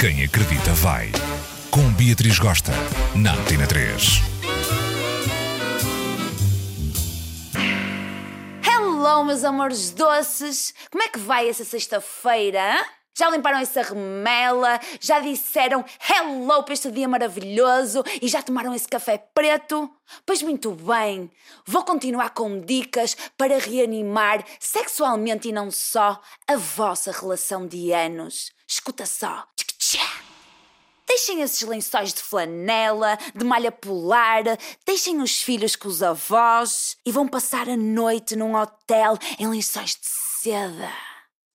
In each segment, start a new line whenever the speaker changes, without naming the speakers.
Quem acredita vai. Com Beatriz Gosta, na Antena 3.
Hello, meus amores doces! Como é que vai essa sexta-feira? Já limparam essa remela? Já disseram hello para este dia maravilhoso? E já tomaram esse café preto? Pois muito bem, vou continuar com dicas para reanimar sexualmente e não só a vossa relação de anos. Escuta só. Deixem esses lençóis de flanela, de malha polar, deixem os filhos com os avós e vão passar a noite num hotel em lençóis de seda.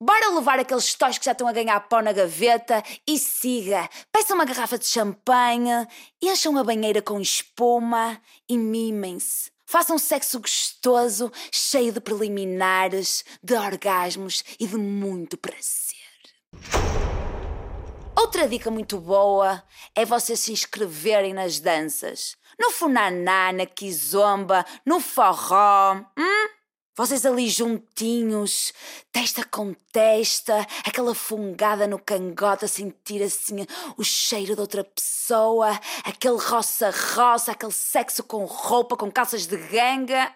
Bora levar aqueles tóis que já estão a ganhar pó na gaveta e siga. Peçam uma garrafa de champanhe, encham a banheira com espuma e mimem-se. Façam sexo gostoso, cheio de preliminares, de orgasmos e de muito prazer. Outra dica muito boa é vocês se inscreverem nas danças. No funaná, na kizomba, no forró. Hum? Vocês ali juntinhos, testa com testa, aquela fungada no cangote a sentir assim o cheiro de outra pessoa, aquele roça-roça, aquele sexo com roupa, com calças de ganga.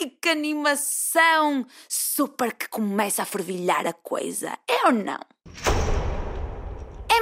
Ai, que animação! Super que começa a fervilhar a coisa, é ou não?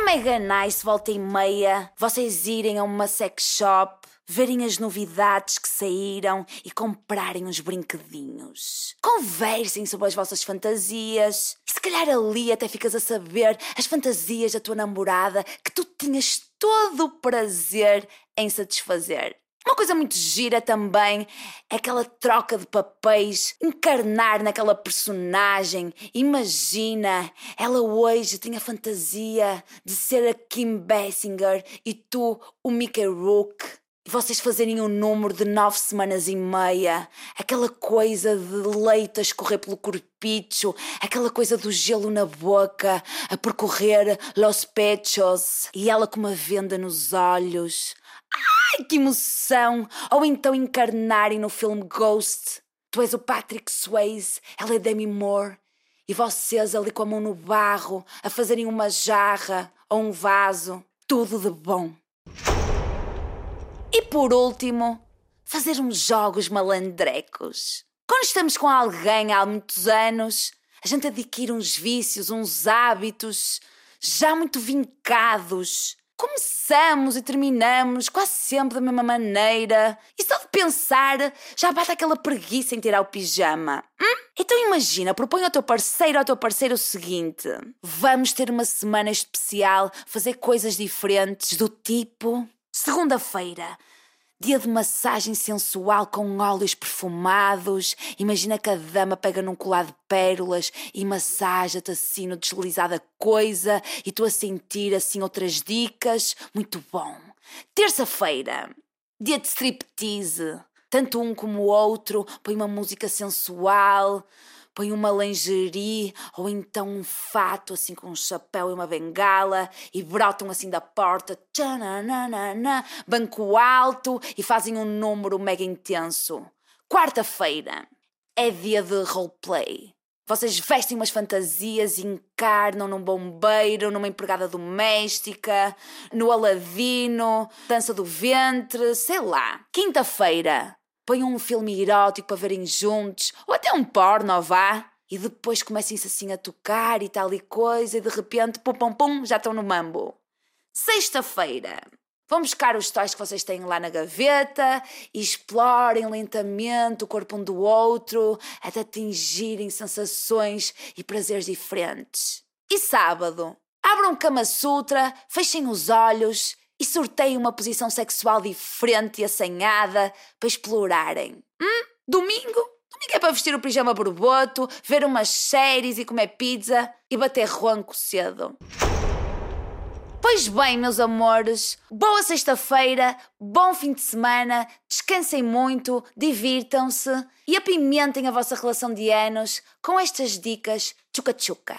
É mega nice, volta e meia, vocês irem a uma sex shop, verem as novidades que saíram e comprarem uns brinquedinhos. Conversem sobre as vossas fantasias. E se calhar ali até ficas a saber as fantasias da tua namorada que tu tinhas todo o prazer em satisfazer. Uma coisa muito gira também é aquela troca de papéis, encarnar naquela personagem. Imagina, ela hoje tinha a fantasia de ser a Kim Basinger e tu o Mickey Rourke. E vocês fazerem um número de nove semanas e meia, aquela coisa de leite a escorrer pelo corpicho, aquela coisa do gelo na boca, a percorrer los pechos, e ela com uma venda nos olhos. Ai, que emoção! Ou então encarnarem no filme Ghost. Tu és o Patrick Swayze, ela é Demi Moore. E vocês ali com a mão no barro, a fazerem uma jarra ou um vaso. Tudo de bom. E por último, fazer uns jogos malandrecos. Quando estamos com alguém há muitos anos, a gente adquire uns vícios, uns hábitos já muito vincados. Começamos e terminamos quase sempre da mesma maneira. E só de pensar já bate aquela preguiça em tirar o pijama. Hum? Então imagina, propõe ao teu parceiro ou ao teu parceiro o seguinte: vamos ter uma semana especial, fazer coisas diferentes, do tipo. Segunda-feira. Dia de massagem sensual com óleos perfumados. Imagina que a dama pega num colar de pérolas e massagea-te assim no deslizada coisa e tu a sentir assim outras dicas. Muito bom. Terça-feira. Dia de striptease. Tanto um como o outro põe uma música sensual, põe uma lingerie ou então um fato assim com um chapéu e uma bengala e brotam assim da porta, tchananana, banco alto e fazem um número mega intenso. Quarta-feira é dia de roleplay. Vocês vestem umas fantasias e encarnam num bombeiro, numa empregada doméstica, no aladino, dança do ventre, sei lá. Quinta-feira, ponham um filme erótico para verem juntos, ou até um porno, vá. E depois comecem-se assim a tocar e tal e coisa, e de repente, pum pum pum, já estão no mambo. Sexta-feira, vão buscar os toys que vocês têm lá na gaveta e explorem lentamente o corpo um do outro até atingirem sensações e prazeres diferentes. E sábado, abram Kama Sutra, fechem os olhos e sorteiem uma posição sexual diferente e assanhada para explorarem. Hum? Domingo? Domingo é para vestir o pijama borboto, ver umas séries e comer pizza e bater ronco cedo. Pois bem, meus amores, boa sexta-feira, bom fim de semana, descansem muito, divirtam-se e apimentem a vossa relação de anos com estas dicas tchuca-tchuca.